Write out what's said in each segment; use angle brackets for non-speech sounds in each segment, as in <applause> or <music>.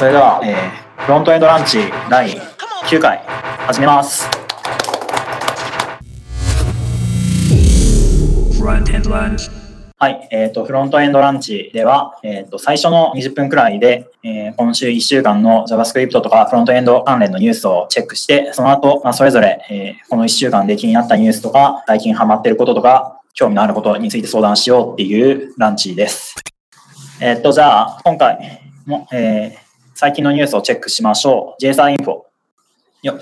それでは、えー、フロントエンドランチ第9回始めます。はい、えっ、と、フロントエンドランチでは、えっ、と、最初の20分くらいで、えー今週1週間の JavaScript とかフロントエンド関連のニュースをチェックして、その後、まあ、それぞれ、えーこの1週間で気になったニュースとか、最近ハマってることとか、興味のあることについて相談しようっていうランチです。えっ、と、じゃあ、今回も、えー最近のニュースをチェックしましょう。JSA インフォ。よっ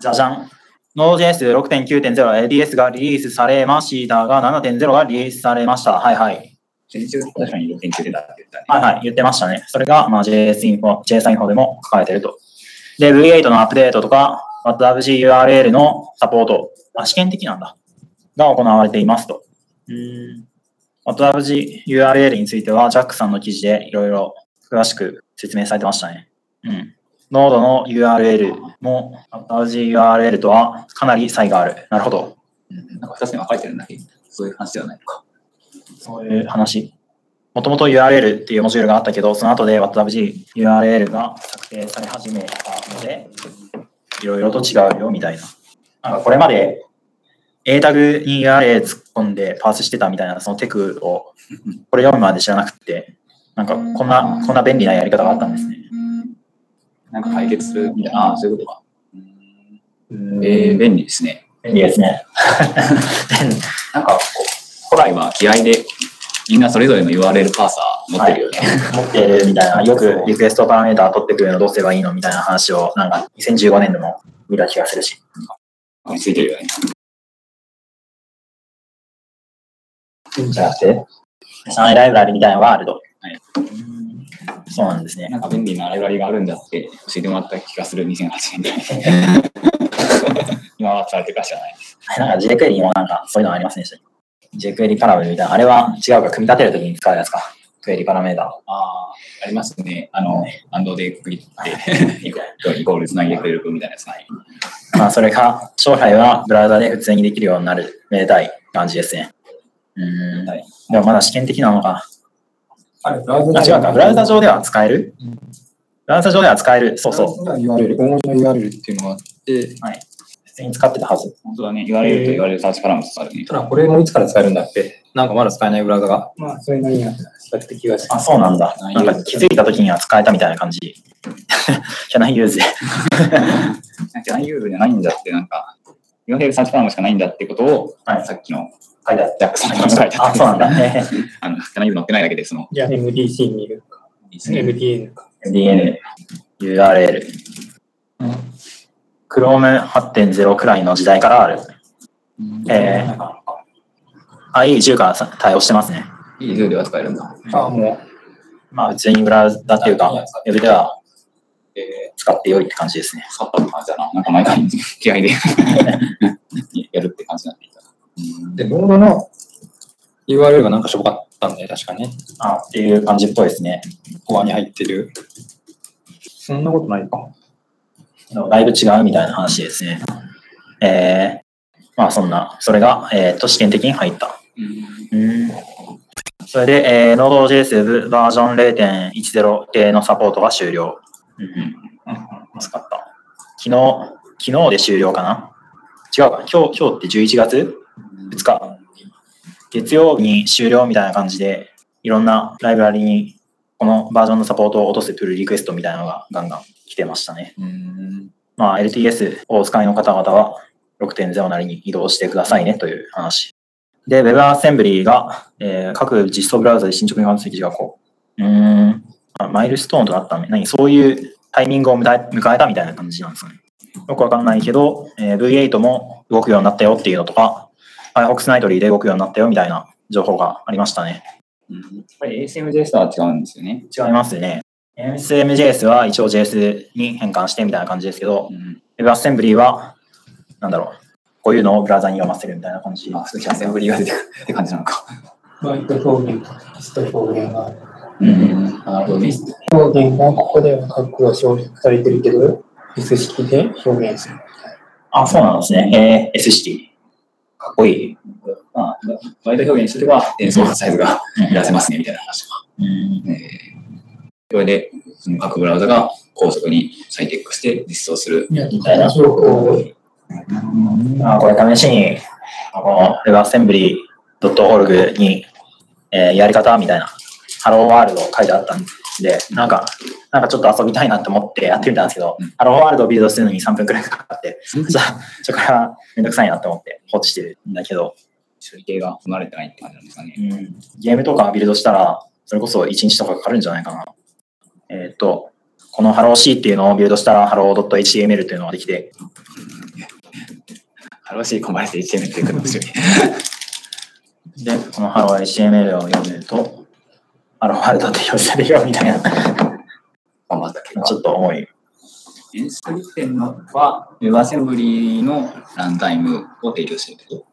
じゃじゃん。Node.js6.9.0 LDS がリリースされましたが、7.0がリリースされました。はいはい。確かに6.9出たって言ったね。はいはい、言ってましたね。それが、まあ、JS インフォ、JS インフォでも書かれてると。で、V8 のアップデートとか、WebGURL のサポート、あ、試験的なんだ。が行われていますと。うーん。WebGURL については、ジャックさんの記事でいろいろ詳しく説明されてましたね。うん。ノードの URL も WebGURL とはかなり差異がある。なるほど。うんなんか2つに分かれてるんだけど、そういう話ではないのか。そういう話。もともと URL っていうモジュールがあったけど、その後で WebGURL が策定され始めたので、いろいろと違うよみたいな。なんかこれまで A タグに URL 突っ込んでパースしてたみたいな、そのテクをこれ読むまで知らなくて、なんかこんな、こんな便利なやり方があったんですね。なんか解決するみたいな、ああ、そういうことか。うんえー、便利ですね。便利ですね。なんかこう、古来は気合でみんなそれぞれの URL パーサー持ってるよね。持ってるみたいな、よくリクエストパラメータ取ってくるのどうすればいいのみたいな話を、なんか2015年でも見た気がするし。ついてるよね。じゃなくて、3ライブラリみたいなワールド。はいそうなんですね。なんか便利なライブラリがあるんだって教えてもらった気がする2008年で。<laughs> 今はされてるか知らないです。なんか jQuery にもなんかそういうのありませんでした。jQuery パラメルみたいな。あれは違うか、組み立てるときに使うやつか。クエリパラメータ。ああ、ありますね。あの、アンドで区切って、<laughs> イコールつなぎでくれるみたいなやつない。まあ、それが、将来はブラウザで普通にできるようになる、めでたい感じですね。うーん。はいでもまだ試験的なのか。あれ、ブラウあ、違うか。ブラウザ上では使える？ブラウザ上では使える？そうそう。URL、大文字の URL っていうのがあって、はい。普通に使ってたはず。本当だね。URL と URL サーチカラムとあるね。ただこれもいつから使えるんだっけ？なんかまだ使えないブラウザが。まあ、それなりに比較的はあ、そうなんだ。なんか気づいた時には使えたみたいな感じ。キャナンユーズで。<laughs> なんか URL じゃないんだって、なんか、URL サーチカラムしかないんだってことを、はいさっきの書いてあっジャックさんが書いてた。あ、そうなんだ。ね。<laughs> あの、キャナ U 載ってないだけで、その、じゃあ MDC にいるか。MDN か。DN、URL。Chrome8.0 くらいの時代からある。えー、IE10 からさ対応してますね。いい10では使えるんだ。あ、もまあ、普通にブラウザっていうか、ウェブではえー、使ってよいって感じですね。使ったって感じだな。なんか毎回気合で <laughs> <laughs> やるって感じになっていた。う。で、ノードの URL がなんかしょぼかったんだよ、確かね。あっていう感じっぽいですね。コアに入ってる。そんなことないか。だいぶ違うみたいな話ですね。えー、まあそんな、それが、えっ、と、試験的に入った。うん。それで、えー、Node.js バージョン0.10系のサポートが終了。うんうん。助かった。昨日、昨日で終了かな違うか。今日、今日って11月？?2 日。月曜日に終了みたいな感じで、いろんなライブラリにこのバージョンのサポートを落とすプルリクエストみたいなのがガンガン来てましたね。うん。まあ、LTS をお使いの方々は6.0なりに移動してくださいねという話。で、WebAssembly が、えー各実装ブラウザで進捗に関する記事がこう、うーん、あマイルストーンとなったね。何？そういうタイミングを迎え迎えたみたいな感じなんですかね。よくわかんないけど、えー V8 も動くようになったよっていうのとか、Firefox ナイトリーで動くようになったよみたいな情報がありましたね。やっぱり ASMJS とは違うんですよね。違いますね。SMJS は一応 JS に変換してみたいな感じですけど、うん。WebAssembly は、なんだろう、こういうのをブラウザに読ませるみたいな感じ。あ、普通にアセンブリが出てくるって感じなのか。バイト表現、スト表現がある。うん。なるほどね。表現がここでは括弧が省略されてるけど、S 式で表現する。あ、そうなんですね。えー、S 式。かっこいい。まあ、バイト表現にすれば、転送サイズが減らせますね、みたいな話が。うん。えそれで、その各ブラウザが高速に再テックして実装する。みたいなあこれ試しに、この WebAssembly.org に、えーやり方みたいな、ハローワールド書いてあったんで、なんか、なんかちょっと遊びたいなって思ってやってみたんですけど、ハローワールドをビルドするのに3分くらいかかって、じゃあ、<laughs> ちょ、これはめんどくさいなって思って放置してるんだけど、処理系が離れてないって感じなんですかね。うん、ゲームとかビルドしたら、それこそ1日とかかかるんじゃないかな。えっ、と、この HelloC っていうのをビルドしたら Hello.html っていうのができて、ハローシーコンバイス HTML っていうの面白い。<laughs> で、この Hello.html を読むと、Hello World って表示されるよみたいな、頑張った結果。ちょっと重い。エンスクリプテンのは WebAssembly のランタイムを提供してるってこ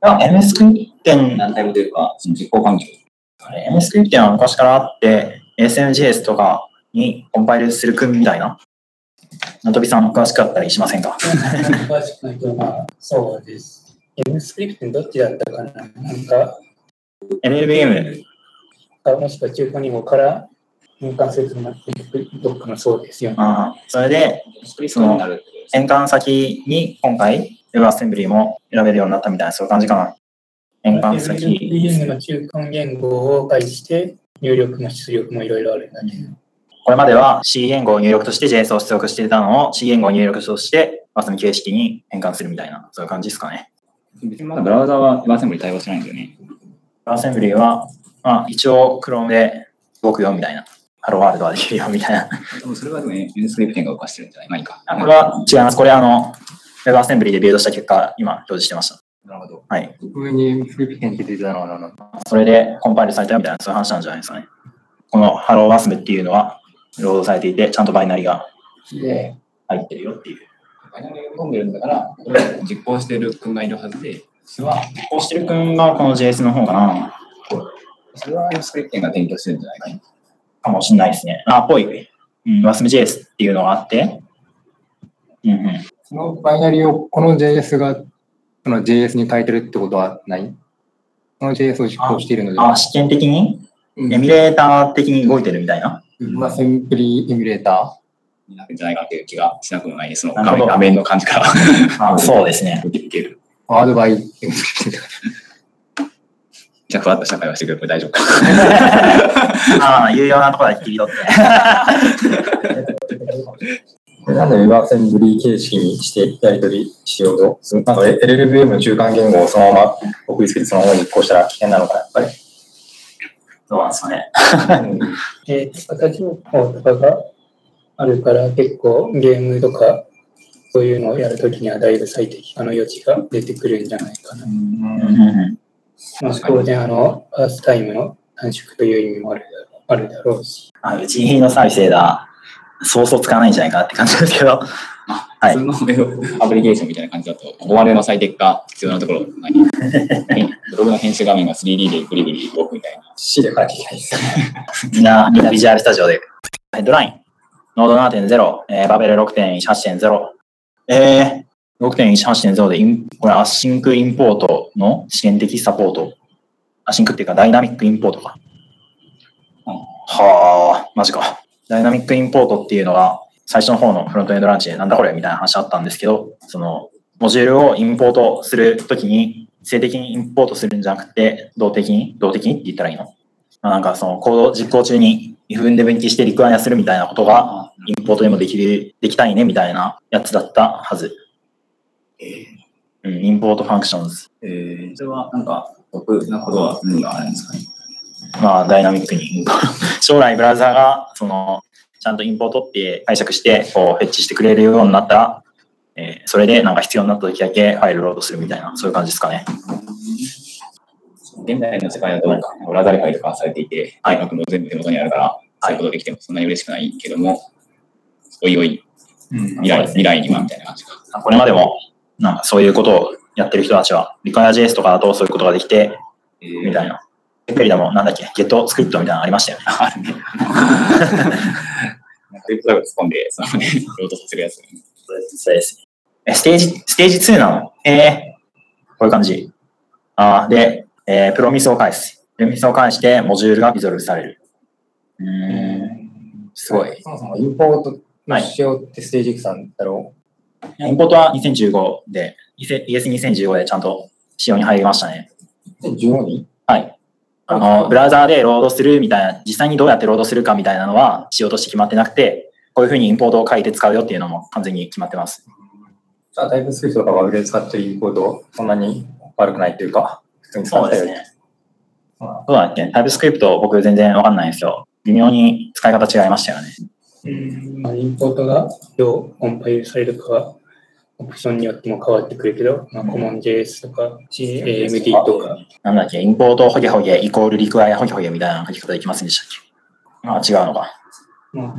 あ、MS クリプテとン、ランタイムというか、その実行環境。あれ MS クリプテンは昔からあって、ASMJS とかにコンパイルする組みたいな。なとびさん詳しかったりしませんか？<laughs> 詳しくないけど、まあ、そうです。M スクリプトどっちだったかな？なんか、?LLVM、あもしくは中華にもから変換説になっていくどっかのそうですよね。あーそれでスクリプトになるってことです変換先に今回 WebAssembly も選べるようになったみたいな、そういう感じかな。変換先。LLVM の中間言語を介して、入力も出力もいろいろあるんだけど。これまでは C 言語を入力として JS を出力していたのを C 言語を入力として WASM 形式に変換するみたいな、そういう感じですかね。別にまだブラウザは WebAssembly 対応してないんですよね。WebAssembly は、まあ、一応 Chrome で動くよみたいな。Hello World はできるよみたいな。でもそれはでもね、エンスクリプテンが動かしてるんじゃない？何か。あこれは違います。これあの、WebAssembly でビルドした結果、今表示してました。なるほど。はい。上にフリピケンって出てたのはそれでコンパイルされたみたいな、そういう話なんじゃないですかね。この Hello WASM っていうのは、ロードされていて、ちゃんとバイナリがで、入ってるよっていう。バイナリが読んでるんだから、これを実行してる君がいるはずで、それは、こうしてるくんがこの JS の方かな。それはスクリプテンが提供してるんじゃないかな。かもしれないですね。あ、ぽい。うん、WASMJS っていうのがあって、うんうん。そのバイナリーをこの JS がその JS に変えてるってことはない？この JS を実行しているのであ、試験的に？うんエミュレーター的に動いてるみたいな？まあ、センプリエミュレータになってんじゃないかっていう気がしなくもないです。その画面の感じから <laughs> あそうですね。受け受ける。ー、ワードバイじゃあ、ふわっとした会話してくれこれ大丈夫か。<laughs> ああ、有用なところだけ切り取って。<laughs> これなんで WebAssembly 形式にしてやり取りしようとする？なんか LLVM の中間言語をそのまま送りつけてそのまま実行したら危険なのか、やっぱり。どうなんですかね。で、型情報とかがあるから、結構ゲームとか、そういうのをやるときにはだいぶ最適化の余地が出てくるんじゃないかな。うんうんまあ、当然、あの、パースタイムの短縮という意味もあるあるだろうし。あうちのサービスでだ、そうそう使わないんじゃないかなって感じですけど。<laughs> はい普通のアプリケーションみたいな感じだと、ここまでの最適化必要なところない。ブログの編集画面が 3D でグリグリ動くみたいな。C で書きたいです。<laughs> みんな、みんな Visual Studio で。ヘッドライン。 Node 7.0、えーバベル6.18.0。えー、6.18.0でイン、これ async import の試験的サポート。 async っていうか dynamic import か。うんはあ、マジか。 dynamic import っていうのが、最初の方の Frontend Lunch でなんだこれみたいな話あったんですけど、その、モジュールをインポートするときに、静的にインポートするんじゃなくて、動的に、動的に？って言ったらいいの？まあなんかそのコード実行中に if 分で分岐して require するみたいなことがインポートでもできる、できたいねみたいなやつだったはず。うん、 import functions。えー、それはなんか、得なことは何があるんですかね？まあダイナミックに。将来ブラウザーがそのちゃんとインポートって解釈してこうフェッチしてくれるようになったら、えーそれでなんか必要になった時だけファイルロードするみたいな、そういう感じですかね。現代の世界だと、 Browserify とかされていて、はい大概も全部手元にあるから、そういうことできてもそんなに嬉しくないけども、おいおい、未来未来にはみたいな感じか。これまでもなんかそういうことをやってる人たちは、 RequireJS とかだとそういうことができて、えーみたいな。エペリでもなんだっけ、 getScript みたいなのありましたよね。あるね。スクリプトが突っ込んで、そのね、ロードさせるやつ。そうです。え、ステージ、ステージ2なの？ええこういう感じ。あーで、えー Promise を返す。 Promise を返して、モジュールが resolve される。うーん。すごい。そもそもインポートの仕様ってステージ X なんだろインポートは2015で、ES2015 でちゃんと仕様に入りましたね。う、2015に？はい。あの、ブラウザーでロードするみたいな、実際にどうやってロードするかみたいなのは仕様として決まってなくて、こういうふうにインポートを書いて使うよっていうのも完全に決まってます。じゃあ、タイプスクリプトとかは上で使ってるインポート、そんなに悪くないというか、普通に使ってる。そうですね。どうだっけ？タイプスクリプト僕全然わかんないんですよ。微妙に使い方違いましたよね。うんまあ、インポートがどうコンパイルされるかは、オプションによっても変わってくるけど、まあ、コモン JS とか AMD とか、なんだっけインポートホゲホゲイコールリクワイアホゲホゲみたいな書き方できませんでしたっけ？あ、違うのか。まあ、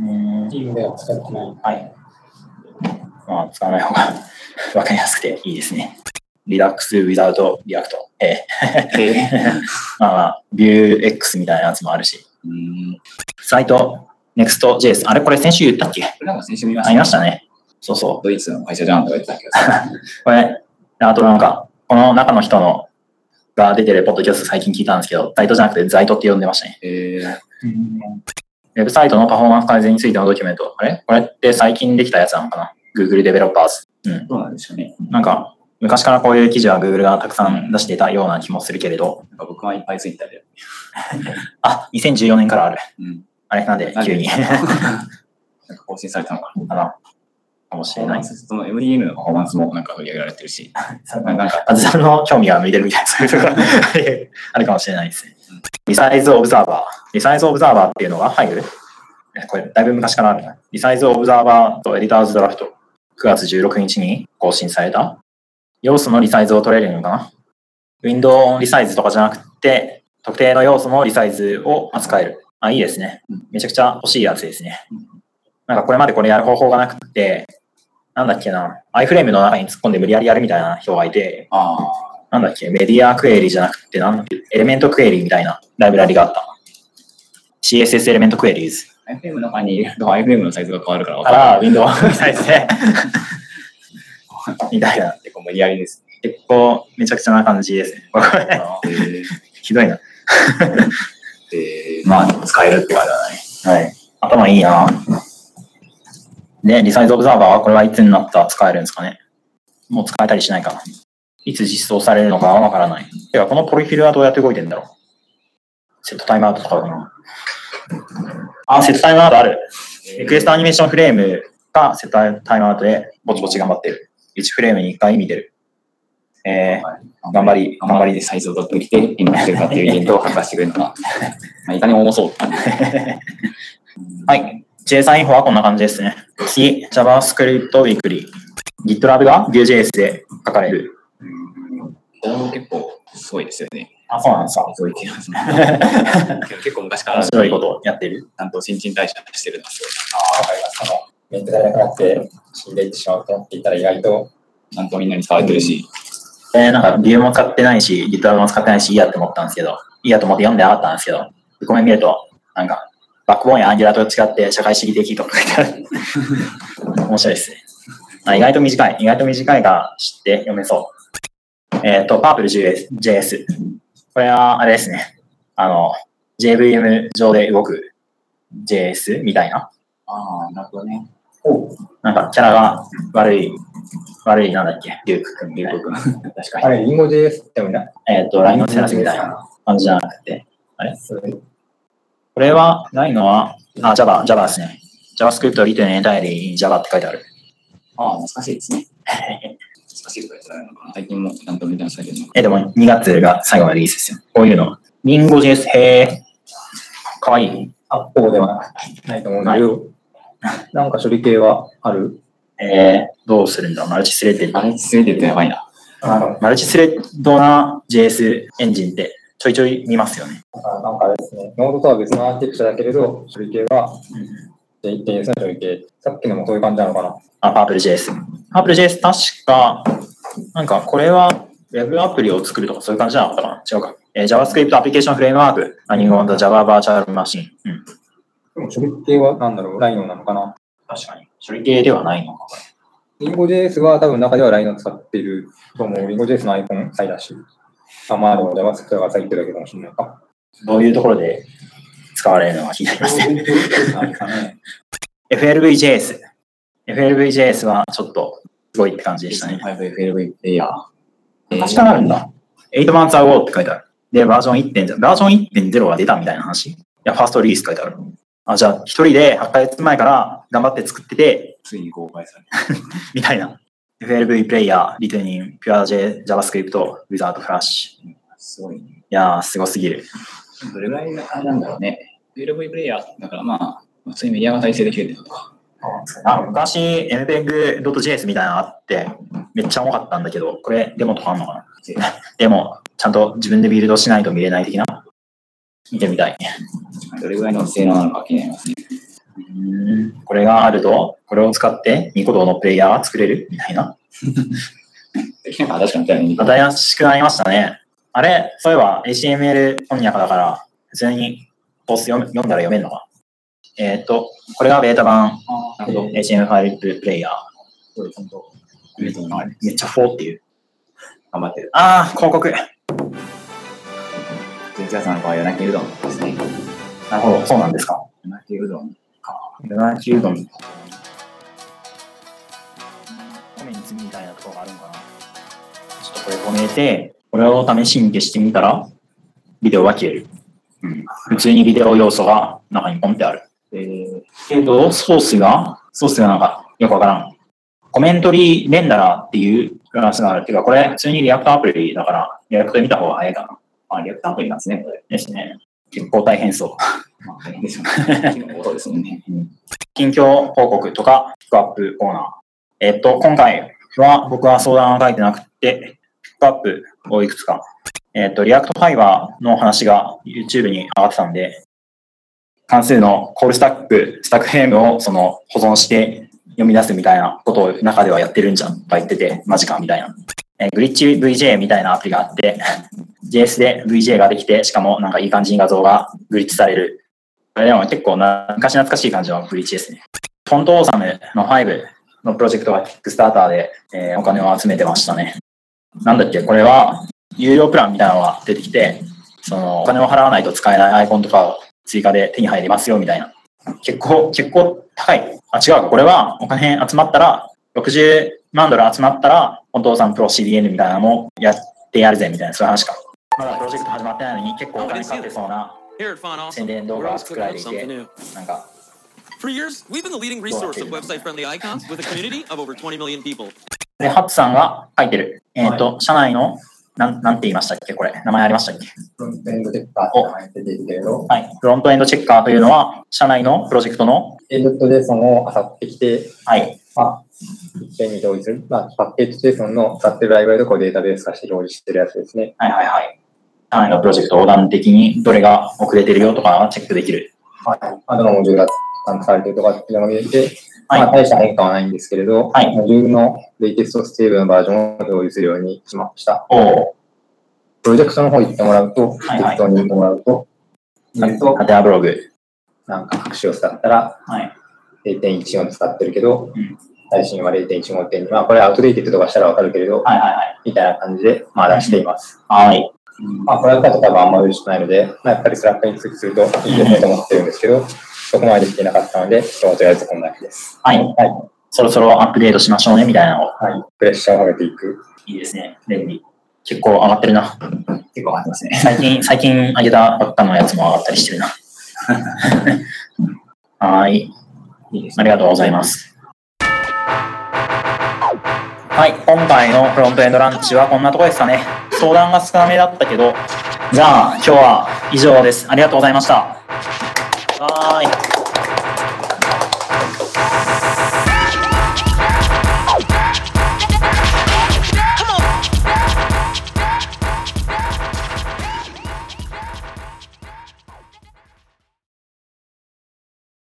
うん。チームでは使ってない。はい。まあ、使わない方が <laughs> わかりやすくていいですね。リダックス without React。ええ。<laughs> まあまあ、Vuex みたいなやつもあるし。うん。サイト、Next.js。あれこれ先週言ったっけ？なんか先週見ました、ありました。ね。そうそう。ドイツの会社じゃんとか言ってた気がする。<laughs> これ、あとなんか、この中の人のが出てるポッドキャスト最近聞いたんですけど、サイトじゃなくてザイトって呼んでましたね。えー、ウェブサイトのパフォーマンス改善についてのドキュメント。あれ？これって最近できたやつなのかな ?Google Developers。うん。どうなんでしょうね。なんか、昔からこういう記事は Google がたくさん出していたような気もするけれど、なんか僕はいっぱいツイッターで。<laughs> あ、2014年からある。うん。あれなんで急に。なんか更新されたのかな。かなかもしれない。その MDM のパフォーマンスもなんか取り上げられてるし、<laughs> なんか、あずさんの興味が向いてるみたいな、そういうところあるかもしれないですね。 Resize Observer。Resize Observer っていうのが入る？えこれ、だいぶ昔からあるな。 Resize Observer と Editor's Draft。9月16日に更新された。要素のリサイズを取れるのかな？ウィンドウリサイズとかじゃなくて、特定の要素のリサイズを扱える。あ、いいですね。めちゃくちゃ欲しいやつですね。なんかこれまでこれやる方法がなくて、なんだっけな、iFrame の中に突っ込んで無理やりやるみたいな人がいて、あなんだっけ、メディアクエリじゃなくて、なんエレメントクエリみたいなライブラリがあった。CSS エレメントクエリーズあ、iFrame の中に入れると iFrame のサイズが変わるから分かから。ウィンドウサイズで、<laughs> みたいな。結構無理やりです結構めちゃくちゃな感じですね。<laughs> ひどいな。えー、まあ、使えるって感じだね。はい。頭いいな。で、リサイズオブザーバーはこれはいつになったら使えるんですかねもう使えたりしないかな。いつ実装されるのかはわからない。てか、このプロフィールはどうやって動いてんだろうセットタイムアウトとかかなあ、セットタイムアウトある。リクエストアニメーションフレームがセットタイムアウトでぼちぼち頑張ってる。1フレームに1回見てる。えー、頑張り、頑張りです。サイズを取ってきて、今やってるかっていうイベントを発揮してくれるのが、<laughs> まあ、いかにも重そう。はい。JSON インフォはこんな感じですね。次、JavaScript Weekly。GitLab が Vue.js で書かれる。これも結構すごいですよね。あ、そうなんですか。すごいって言います <laughs> 結構昔から面白いことをやってる？ちゃんと新陳代謝してるんですよ。ああ、わかります。メンテがなくなって死んでいってしまうとって言ったら意外と、ちゃんとみんなに使われてるし、えー、なんか Vue も使ってないし、GitLab も使ってないし、いいやって思ったんですけど、いいやと思って読んでなかったんですけど、コメン見ると、なんか、バックボーンや Angular と違って社会主義的とか書いてある。<laughs> 面白いですね。あ意外と短い。意外と短いが知って読めそう。えっ、と、PurpleJS。JS これは、あれですね。あの、JVM 上で動く JS みたいな。ああ、なるほどね。なんか、キャラが悪い、悪い、なんだっけ、デューク君みたいな。君。確かに。あれ、リンゴ JS ってもいな。えっ、と、ライノセラスみたいな感じじゃなくて。あれ？これは、ないのは、あ、Java、Java ですね。JavaScript written entirely in Java って書いてある。ああ、懐かしいですね。懐かしいとか言ってたのかな。最近もちゃんとメンテナンスされてるのかえ、でも2月が最後のリリースですよ。こういうの。リンゴ JS、へー。かわいい。あ、こうではないと思うんだけど、なんか処理系はある？えー、どうするんだマルチスレッドあれ、スレてるとやばいな。あの、マルチスレッドな JS エンジンってちょいちょい見ますよね。なんかあれですね、ノードとは別のアーキテクチャだけれど、処理系は JS の処理系。さっきのもそういう感じなのかな。あ、パープル JS。パープル JS 確か、なんかこれは Web アプリを作るとかそういう感じじゃなかったかな違うか。えー JavaScript アプリケーションフレームワーク、Running on the Java Virtual Machine。うん。でも処理系はなんだろう、ライノなのかな。確かに。処理系ではないのか。リンゴ JS は多分中ではライノ使っていると思う。リンゴ JS のアイコン再だし。あ、まあでも JavaScript が入ってるだけかもしれないか。どういうところで使われるのが気になりますね。<laughs> FLVJS。FLVJS はちょっとすごいって感じでしたね。5FLV プレイヤー。確かなるんだ。8 months ago って書いてある。で、バージョン1.0、バージョン1.0が出たみたいな話。いや、ファーストリリース書いてある。あ、じゃあ、一人で8ヶ月前から頑張って作ってて、ついに公開され <laughs> みたいな。FLV プレイヤー、リトニン、PureJ、JavaScript、Without Flash。いた。すごいね。やー、すごすぎる。どれぐらいなんだろうね。FLV プレイヤーだからまあ、普通にメディアが体制できるってことか。あ昔、MPEG.js みたいなのあって、めっちゃ重かったんだけど、これデモとかあんのかな？<laughs> でも、ちゃんと自分でビルドしないと見れない的な。見てみたい。どれぐらいの性能なのか気になりますね。うんこれがあると、これを使ってニコ動のプレイヤーが作れるみたいな。なんか確かにだよね。新しくなりましたね。あれ、そういえば HTML 翻訳だから、普通にコース読む読んだら読めるのかえっ、と、これがベータ版なるほど。HTML ファイルプレイヤー。めっちゃ4っていう。頑張ってる。ああ、広告。全然さんの場合はなきうどんですね。なるほど、そうなんですか。なきうどんか。ルナキうどん。コメンツみたいなところがあるのかな。ちょっとこれ止めて、これを試しに消してみたら、ビデオが消える。うん。普通にビデオ要素が中にポンってある。えー、けど、ソースが、ソースがなんかよくわからん。Commentary Renderer っていうクラスがある。てか、これ普通に React アプリだから、 React で見た方が早いかな。あ、 React アプリなんですね、これ。ですね。結構大変そう。まあ、大変ですよね。音ですもんね。近況報告とか、ピックアップコーナー。えっと、今回は僕は相談は書いてなくて、ピックアップをいくつか。えっと、 React Fiber の話が YouTube に上がってたんで、関数のコールスタック、スタックフレームをその保存して読み出すみたいなことを中ではやってるんじゃんとか言ってて、マジかみたいな。えグリッチ VJ みたいなアプリがあって、JS で VJ ができて、しかもなんかいい感じに画像がグリッチされる。これでも結構な昔懐かしい感じのグリッチですね。フォントオーサムの5のプロジェクトがキックスターターで、えお金を集めてましたね。なんだっけ、これは有料プランみたいなのが出てきて、そのお金を払わないと使えないアイコンとかを追加で手に入りますよみたいな。結構、結構高い。あ、違うか。これはお金集まったら、60万ドル集まったら、フォントオーサムプロ CDN みたいなのもやってやるぜみたいな、そういう話か。まだプロジェクト始まってないのに結構お金かかってそうな宣伝動画を作られていて.なんか For years, we've been the leading resource of website-friendly icons with a community of over 20 million people. で、ハッツさんが書いてる。えっ、と、社内の、なん、なんて言いましたっけ？これ。名前ありましたっけ？フロントエンドデッカーって名前出てるけれど、はい。フロントエンドチェッカーというのは、社内のプロジェクトの、A.JSON を漁ってきて、はい。まあ、一遍に表示する。まあ、パッケージ JSON の使ってるライブラリとかをデータベース化して表示してるやつですね。はいはいはい。社内のプロジェクト横断的にどれが遅れてるよとかがチェックできる。はい。あとのモジュールが担当されてるとかっていうのが見えて、はいまあ、大した変化はないんですけれど、はいモジュールのレイテストステーブルのバージョンを表示するようにしました。おお。プロジェクトの方行ってもらうと、はいはい適当に言ってもらうと、見ると、ハテナブログ。なんか各種を使ったらはい。0.14使ってるけど、うん最新は0.15.2。まあ、これアウトデイテッドとかしたらわかるけれど、はいはいはい。みたいな感じで、まあ出しています。はい。まあ、これだと多分あんま嬉しくないので、まあ、やっぱり Slack にツイークするといいですねと思ってるんですけど、そこまでできていなかったので、今日はとりあえずこんなだけです。はい。はい。そろそろアップデートしましょうね、みたいなのを。はい。プレッシャーをかけていく。いいですね。便利。結構上がってるな。結構上がってますね。最近、最近上げたばっかのやつも上がったりしてるな。<laughs> はい。いいですありがとうございます。はい、今回のフロントエンドランチはこんなとこですかね。相談が少なめだったけど、じゃあ今日は以上です。ありがとうございました。